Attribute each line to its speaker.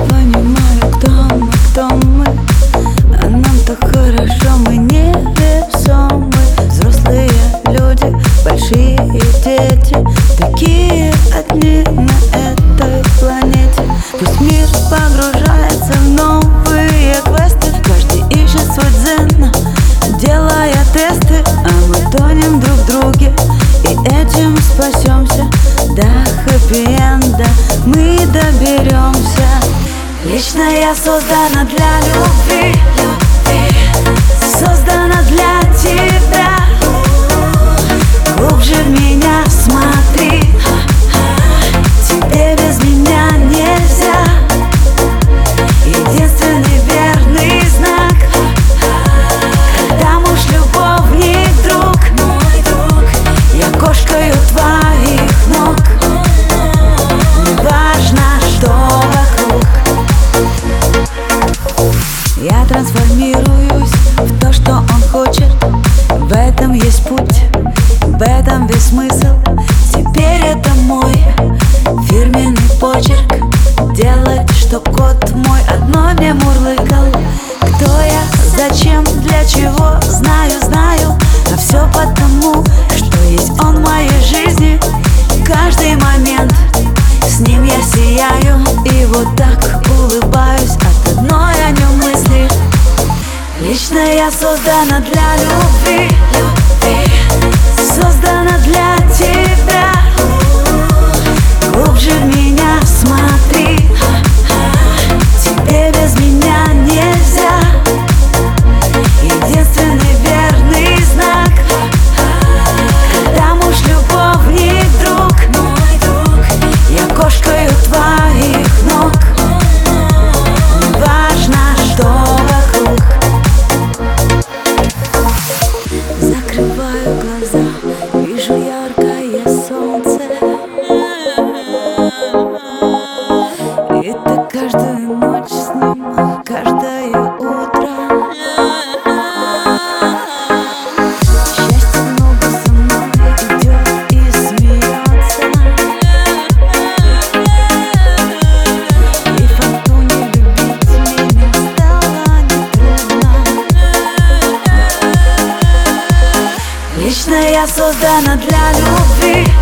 Speaker 1: Не понимают, кто мы, кто мы. А нам так хорошо, мы невесомы. Взрослые люди, большие дети. Такие одни на этой планете. Пусть мир погружается в новые квесты. Каждый ищет свой дзен, делая тесты. А мы тонем друг в друге и этим спасемся. До хэппи-энда Лично я создана для любви одно не мурлыкал. Кто я, зачем, для чего, знаю, знаю. А все потому, что есть он в моей жизни. Каждый момент с ним я сияю. И вот так улыбаюсь от одной о нем мысли. Лично я создана для любви. Создана для каждую ночь с ним, каждое утро. Счастье много со мной идет и смеется. И любить меня стало нетрудно. Лично я создана для любви